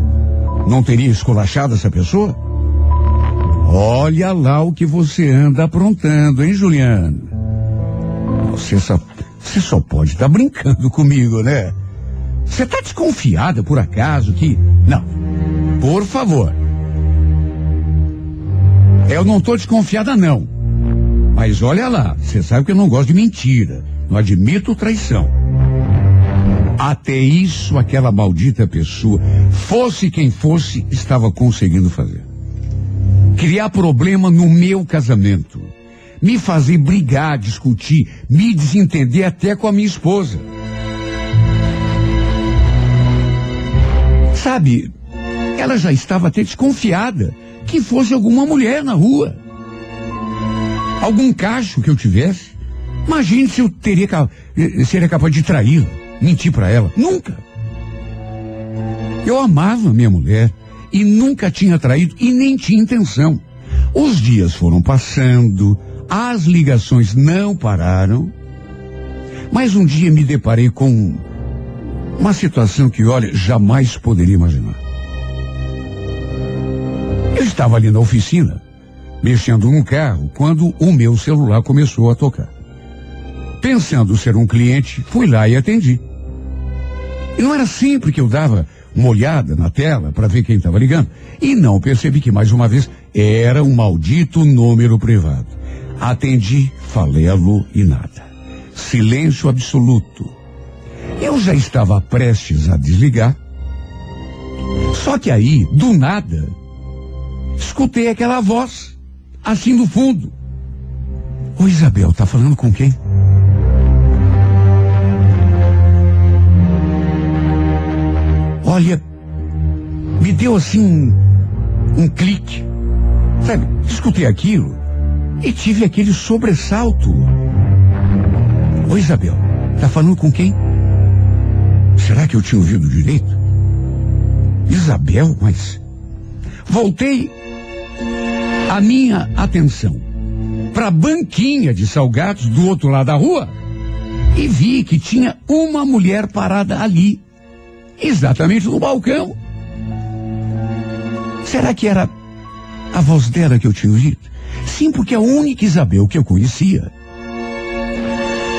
não teria esculachado essa pessoa? Olha lá o que você anda aprontando, hein, Juliana? Você só, você só pode estar tá brincando comigo, né? Você está desconfiada por acaso que. Não. Por favor. Eu não estou desconfiada, não. Mas olha lá, você sabe que eu não gosto de mentira. Não admito traição. Até isso aquela maldita pessoa, fosse quem fosse, estava conseguindo fazer. Criar problema no meu casamento. Me fazer brigar, discutir, me desentender até com a minha esposa. Sabe, ela já estava até desconfiada que fosse alguma mulher na rua. Algum cacho que eu tivesse. Imagine se eu teria, seria capaz de traí-la mentir para ela. Nunca. Eu amava minha mulher e nunca tinha traído e nem tinha intenção. Os dias foram passando, as ligações não pararam, mas um dia me deparei com uma situação que, olha, jamais poderia imaginar. Estava ali na oficina, mexendo no carro, quando o meu celular começou a tocar. Pensando ser um cliente, fui lá e atendi. E não era sempre que eu dava uma olhada na tela para ver quem estava ligando. E não percebi que, mais uma vez, era um maldito número privado. Atendi, falei alô e nada. Silêncio absoluto. Eu já estava prestes a desligar. Só que aí, do nada, escutei aquela voz, assim do fundo. Ô Isabel, tá falando com quem? Olha, me deu assim um, clique. Sabe, escutei aquilo e tive aquele sobressalto. Oi, Isabel, tá falando com quem? Será que eu tinha ouvido direito? Isabel, mas. Voltei a minha atenção para a banquinha de salgados do outro lado da rua e vi que tinha uma mulher parada ali, exatamente no balcão. Será que era a voz dela que eu tinha ouvido? Sim, porque a única Isabel que eu conhecia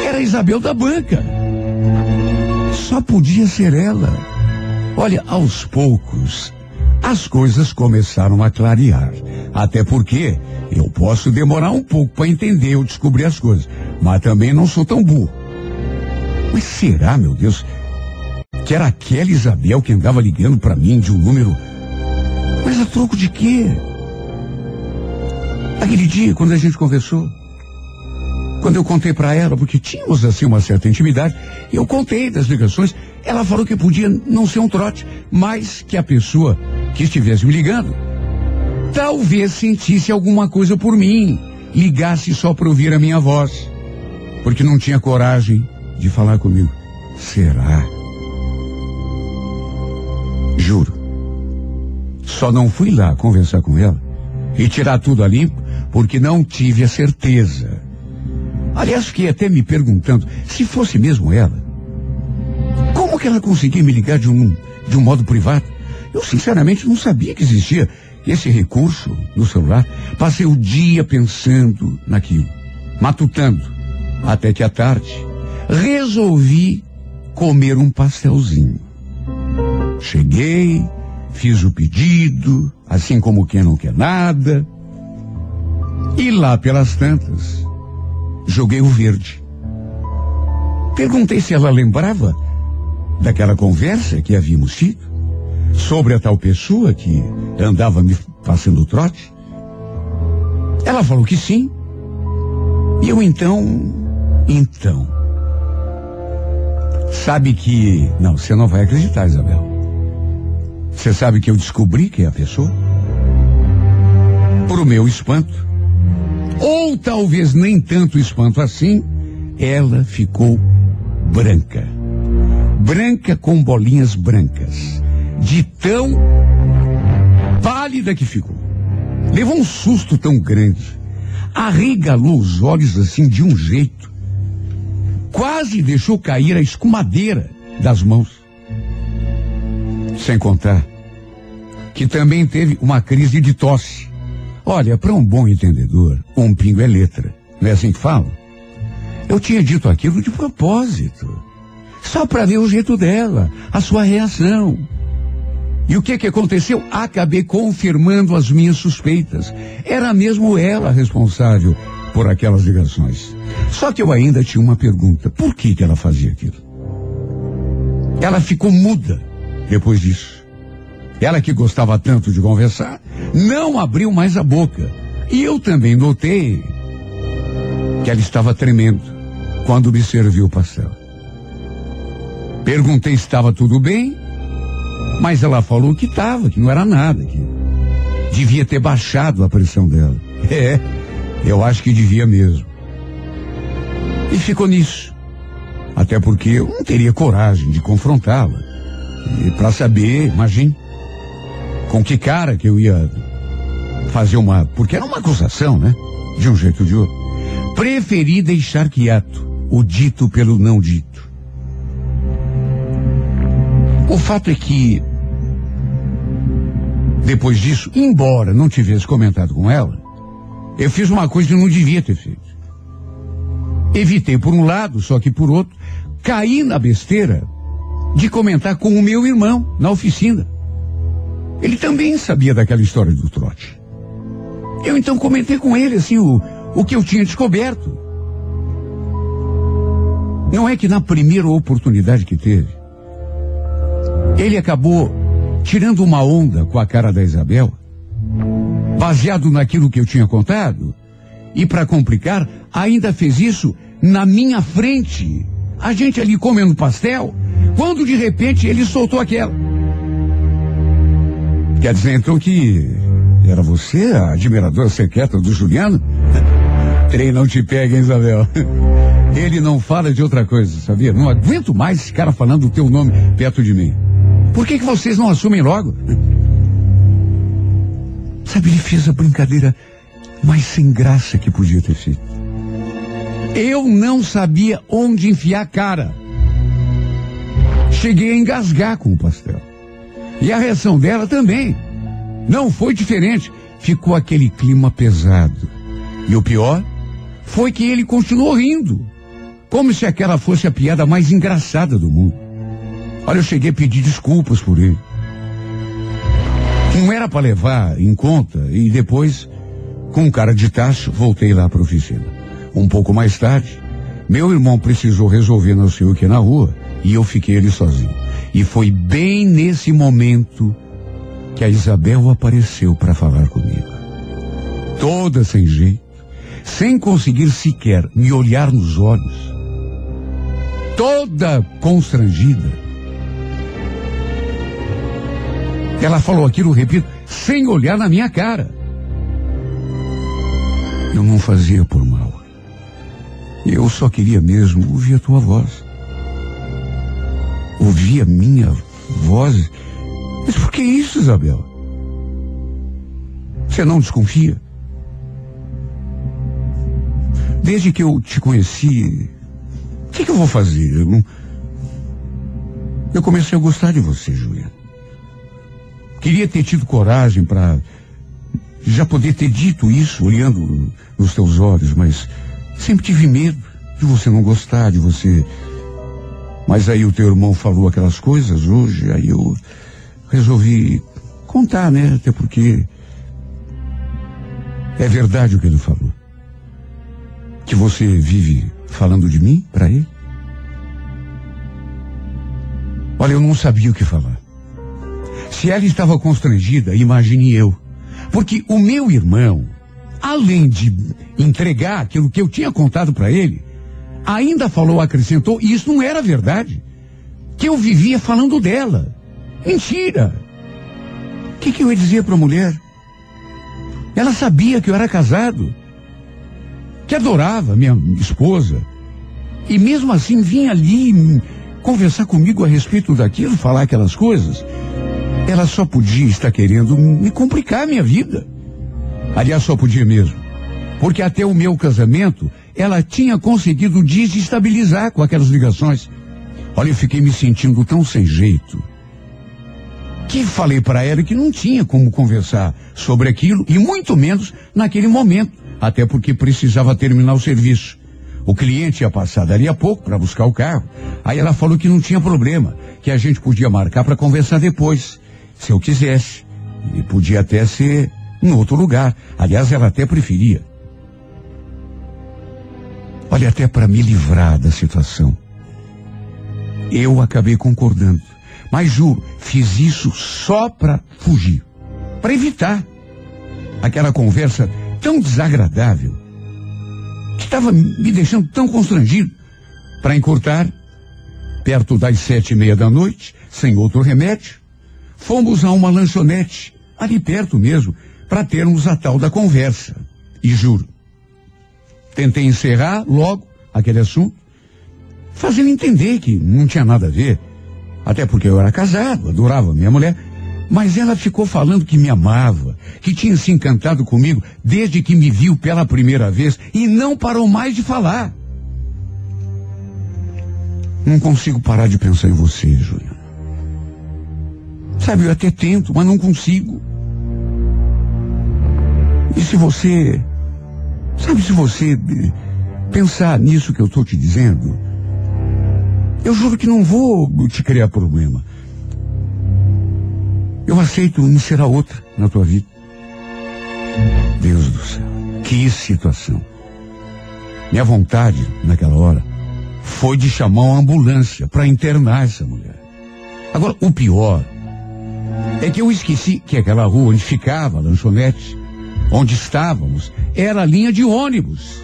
era a Isabel da banca. Só podia ser ela. Olha, aos poucos, as coisas começaram a clarear. Até porque eu posso demorar um pouco para entender ou descobrir as coisas, mas também não sou tão burro. Mas será, meu Deus, que era aquela Isabel que andava ligando para mim de um número. Mas a troco de quê? Aquele dia, quando a gente conversou, quando eu contei para ela, porque tínhamos assim uma certa intimidade, eu contei das ligações, ela falou que podia não ser um trote, mas que a pessoa que estivesse me ligando talvez sentisse alguma coisa por mim, ligasse só para ouvir a minha voz, porque não tinha coragem de falar comigo. Será? Juro. Só não fui lá conversar com ela e tirar tudo a limpo porque não tive a certeza. Aliás, fiquei até me perguntando se fosse mesmo ela. Como que ela conseguia me ligar de um, de um modo privado? Eu sinceramente não sabia que existia esse recurso no celular. Passei o dia pensando naquilo, matutando, até que à tarde resolvi comer um pastelzinho. Cheguei, fiz o pedido, assim como quem não quer nada. E lá pelas tantas, joguei o verde. Perguntei se ela lembrava daquela conversa que havíamos tido sobre a tal pessoa que andava me passando trote. Ela falou que sim. E eu então, então. Sabe que. Não, você não vai acreditar, Isabel. Você sabe que eu descobri quem é a pessoa? Por meu espanto. Ou talvez nem tanto espanto assim, ela ficou branca. Branca com bolinhas brancas. De tão pálida que ficou. Levou um susto tão grande. Arregalou os olhos assim de um jeito. Quase deixou cair a escumadeira das mãos. Sem contar que também teve uma crise de tosse. Olha, para um bom entendedor, um pingo é letra. Não é assim que falam? Eu tinha dito aquilo de propósito. Só para ver o jeito dela, a sua reação. E o que que aconteceu? Acabei confirmando as minhas suspeitas. Era mesmo ela responsável por aquelas ligações. Só que eu ainda tinha uma pergunta. Por que que ela fazia aquilo? Ela ficou muda depois disso. Ela que gostava tanto de conversar, não abriu mais a boca. E eu também notei que ela estava tremendo quando me serviu o pastel. Perguntei se estava tudo bem, mas ela falou que estava, que não era nada, que devia ter baixado a pressão dela. É, eu acho que devia mesmo. E ficou nisso. Até porque eu não teria coragem de confrontá-la. E para saber, imagine, com que cara que eu ia fazer uma. Porque era uma acusação, né? De um jeito ou de outro. Preferi deixar quieto o dito pelo não dito. O fato é que, depois disso, embora não tivesse comentado com ela, eu fiz uma coisa que não devia ter feito. Evitei por um lado, só que por outro, caí na besteira de comentar com o meu irmão na oficina. Ele também sabia daquela história do trote. Eu então comentei com ele assim o, o que eu tinha descoberto. Não é que na primeira oportunidade que teve, ele acabou tirando uma onda com a cara da Isabel, baseado naquilo que eu tinha contado, e para complicar, ainda fez isso na minha frente. A gente ali comendo pastel, quando de repente ele soltou aquela. Quer dizer então que era você a admiradora secreta do Juliano? Trem não te pega, Isabel? Ele não fala de outra coisa, sabia? Não aguento mais esse cara falando o teu nome perto de mim. Por que, que vocês não assumem logo? Sabe, ele fez a brincadeira mais sem graça que podia ter feito. Eu não sabia onde enfiar a cara. Cheguei a engasgar com o pastel. E a reação dela também. Não foi diferente. Ficou aquele clima pesado. E o pior foi que ele continuou rindo. Como se aquela fosse a piada mais engraçada do mundo. Olha, eu cheguei a pedir desculpas por ele. Não era para levar em conta e depois, com cara de tacho, voltei lá para oficina. Um pouco mais tarde, Meu irmão precisou resolver não sei o que na rua e eu fiquei ali sozinho. E foi bem nesse momento que a Isabel apareceu para falar comigo. Toda sem jeito, sem conseguir sequer me olhar nos olhos. Toda constrangida. Ela falou aquilo, repito, sem olhar na minha cara. Eu não fazia por mal. Eu só queria mesmo ouvir a tua voz. Ouvir a minha voz. Mas por que isso, Isabel? Você não desconfia? Desde que eu te conheci, o que, que eu vou fazer? Eu, eu comecei a gostar de você, Juliana. Queria ter tido coragem para já poder ter dito isso olhando nos teus olhos, mas Sempre tive medo de você não gostar, de você. Mas aí o teu irmão falou aquelas coisas hoje, aí eu resolvi contar, né? Até porque é verdade o que ele falou. Que você vive falando de mim para ele? Olha, eu não sabia o que falar. Se ela estava constrangida, imagine eu. Porque o meu irmão, além de entregar aquilo que eu tinha contado para ele, ainda falou, acrescentou, e isso não era verdade. Que eu vivia falando dela. Mentira! O que, que eu ia dizer para a mulher? Ela sabia que eu era casado, que adorava minha esposa, e mesmo assim vinha ali conversar comigo a respeito daquilo, falar aquelas coisas. Ela só podia estar querendo me complicar a minha vida. Aliás, só podia mesmo. Porque até o meu casamento, ela tinha conseguido desestabilizar com aquelas ligações. Olha, eu fiquei me sentindo tão sem jeito. Que falei para ela que não tinha como conversar sobre aquilo, e muito menos naquele momento, até porque precisava terminar o serviço. O cliente ia passar dali a pouco para buscar o carro. Aí ela falou que não tinha problema, que a gente podia marcar para conversar depois, se eu quisesse. E podia até ser em outro lugar. Aliás, ela até preferia. Olha, até para me livrar da situação. Eu acabei concordando. Mas juro, fiz isso só para fugir. Para evitar aquela conversa tão desagradável. Que estava me deixando tão constrangido. Para encurtar, perto das sete e meia da noite, sem outro remédio, fomos a uma lanchonete, ali perto mesmo, para termos a tal da conversa. E juro, tentei encerrar logo aquele assunto, fazendo entender que não tinha nada a ver. Até porque eu era casado, adorava minha mulher. Mas ela ficou falando que me amava, que tinha se encantado comigo desde que me viu pela primeira vez e não parou mais de falar. Não consigo parar de pensar em você, Juliana. Sabe, eu até tento, mas não consigo. E se você, sabe, se você pensar nisso que eu estou te dizendo, eu juro que não vou te criar problema. Eu aceito será outra na tua vida. Deus do céu, que situação. Minha vontade, naquela hora, foi de chamar uma ambulância para internar essa mulher. Agora, o pior é que eu esqueci que aquela rua onde ficava a lanchonete onde estávamos, era a linha de ônibus.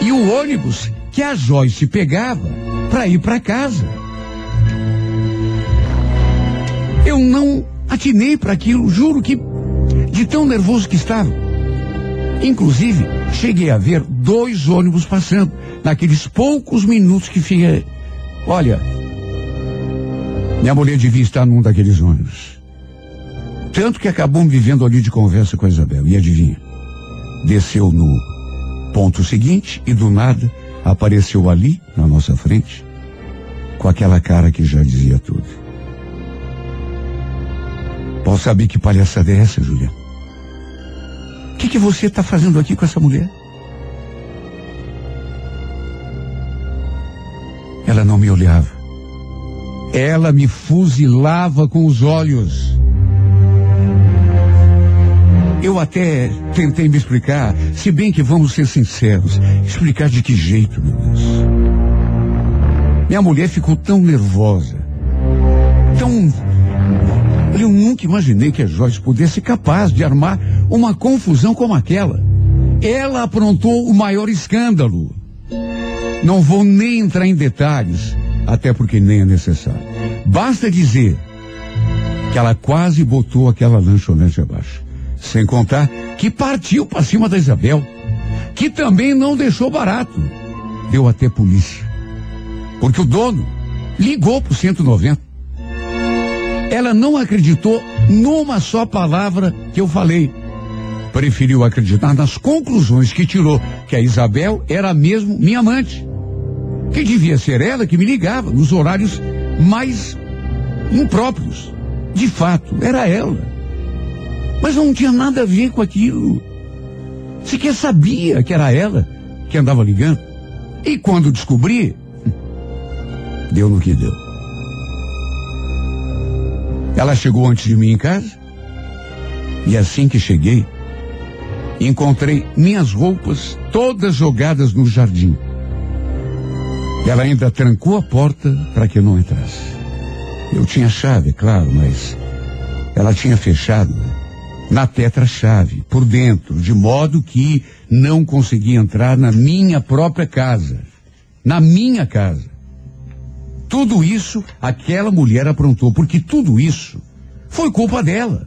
E o ônibus que a Joyce pegava para ir para casa. Eu não atinei para aquilo, juro que de tão nervoso que estava. Inclusive, cheguei a ver dois ônibus passando naqueles poucos minutos que fiquei. Olha, minha mulher devia estar num daqueles ônibus. Tanto que acabamos vivendo ali de conversa com a Isabel. E adivinha? Desceu no ponto seguinte e do nada apareceu ali, na nossa frente, com aquela cara que já dizia tudo. Posso saber que palhaçada é essa, Juliana? O que, que você está fazendo aqui com essa mulher? Ela não me olhava. Ela me fuzilava com os olhos. Eu até tentei me explicar, se bem que vamos ser sinceros. Explicar de que jeito, meu Deus? Minha mulher ficou tão nervosa. Tão. Eu nunca imaginei que a Joyce pudesse ser capaz de armar uma confusão como aquela. Ela aprontou o maior escândalo. Não vou nem entrar em detalhes, até porque nem é necessário. Basta dizer que ela quase botou aquela lanchonete abaixo. Sem contar que partiu para cima da Isabel, que também não deixou barato. Deu até polícia. Porque o dono ligou pro 190. Ela não acreditou numa só palavra que eu falei. Preferiu acreditar nas conclusões que tirou que a Isabel era mesmo minha amante. Que devia ser ela que me ligava nos horários mais impróprios. De fato, era ela. Mas não tinha nada a ver com aquilo. Sequer sabia que era ela que andava ligando. E quando descobri, deu no que deu. Ela chegou antes de mim em casa. E assim que cheguei, encontrei minhas roupas todas jogadas no jardim. Ela ainda trancou a porta para que eu não entrasse. Eu tinha chave, claro, mas ela tinha fechado na tetra-chave, por dentro, de modo que não conseguia entrar na minha própria casa. Na minha casa. Tudo isso aquela mulher aprontou, porque tudo isso foi culpa dela.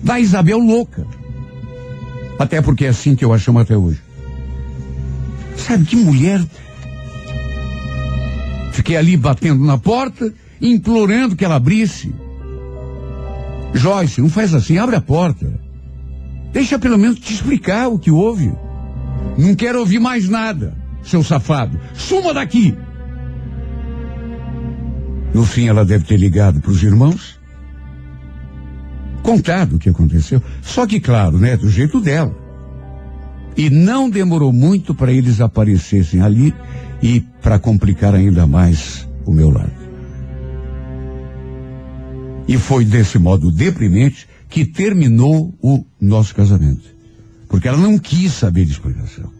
Da Isabel louca. Até porque é assim que eu a chamo até hoje. Sabe que mulher. Fiquei ali batendo na porta, implorando que ela abrisse. Joyce, não faz assim, abre a porta. Deixa pelo menos te explicar o que houve. Não quero ouvir mais nada, seu safado. Suma daqui! No fim, ela deve ter ligado para os irmãos, contado o que aconteceu. Só que, claro, né, do jeito dela. E não demorou muito para eles aparecessem ali e para complicar ainda mais o meu lado. E foi desse modo deprimente que terminou o nosso casamento. Porque ela não quis saber de explicação.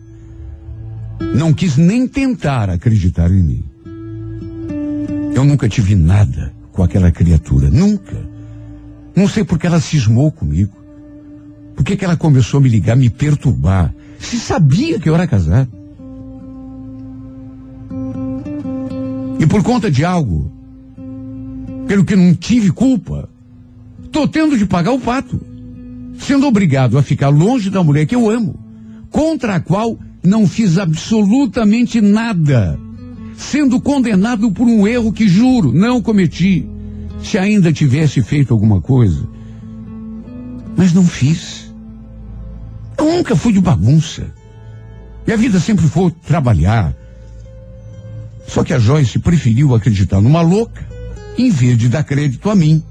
Não quis nem tentar acreditar em mim. Eu nunca tive nada com aquela criatura. Nunca. Não sei porque ela cismou comigo. Por que ela começou a me ligar, me perturbar? Se sabia que eu era casado. E por conta de algo pelo que não tive culpa, tô tendo de pagar o pato, sendo obrigado a ficar longe da mulher que eu amo, contra a qual não fiz absolutamente nada, sendo condenado por um erro que juro não cometi. Se ainda tivesse feito alguma coisa, mas não fiz. Eu nunca fui de bagunça. Minha vida sempre foi trabalhar. Só que a Joyce preferiu acreditar numa louca em vez de dar crédito a mim.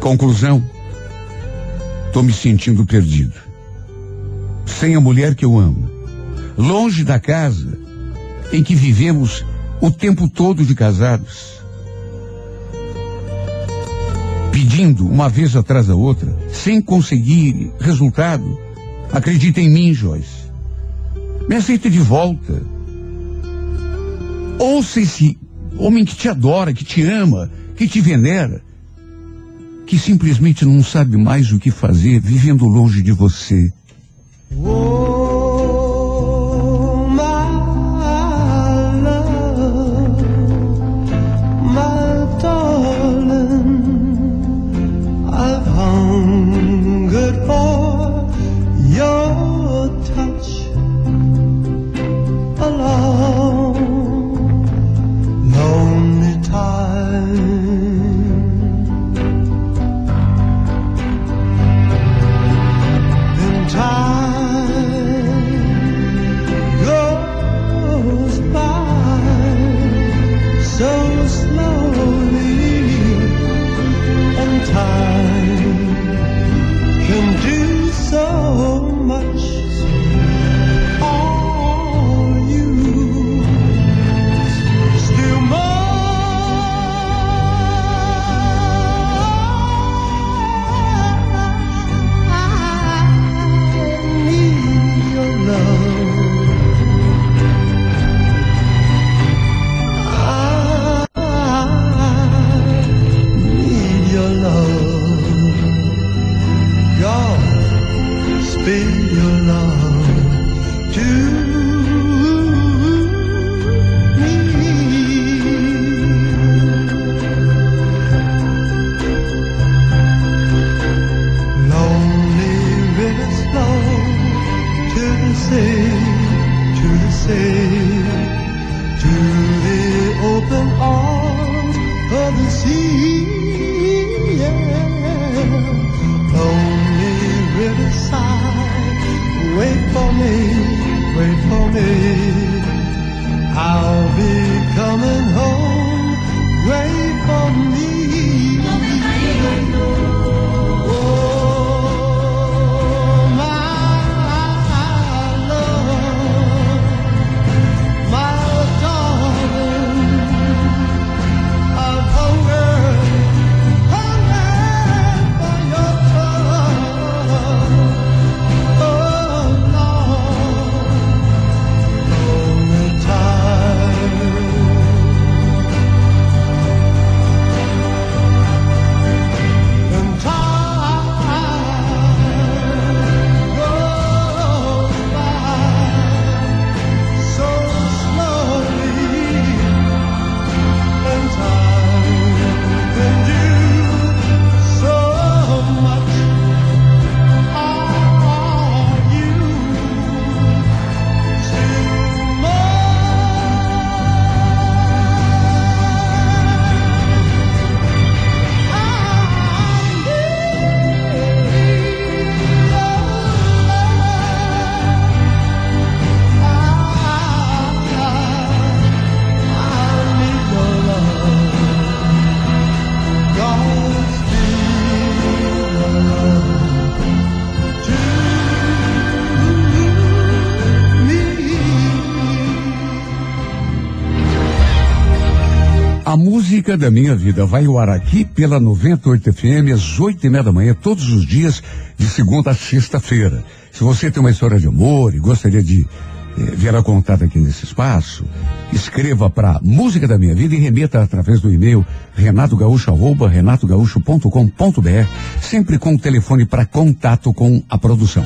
Conclusão: estou me sentindo perdido. Sem a mulher que eu amo. Longe da casa em que vivemos o tempo todo de casados. Pedindo uma vez atrás da outra, sem conseguir resultado. Acredita em mim, Joyce. Me aceita de volta. Ouça esse Homem que te adora, que te ama, que te venera, que simplesmente não sabe mais o que fazer vivendo longe de você. Oh, da minha vida vai ao ar aqui pela 98 FM às oito e meia da manhã, todos os dias, de segunda a sexta-feira. Se você tem uma história de amor e gostaria de eh, vir a contar aqui nesse espaço, escreva para Música da Minha Vida e remeta através do e-mail renatogaúcho.com.br, sempre com o telefone para contato com a produção.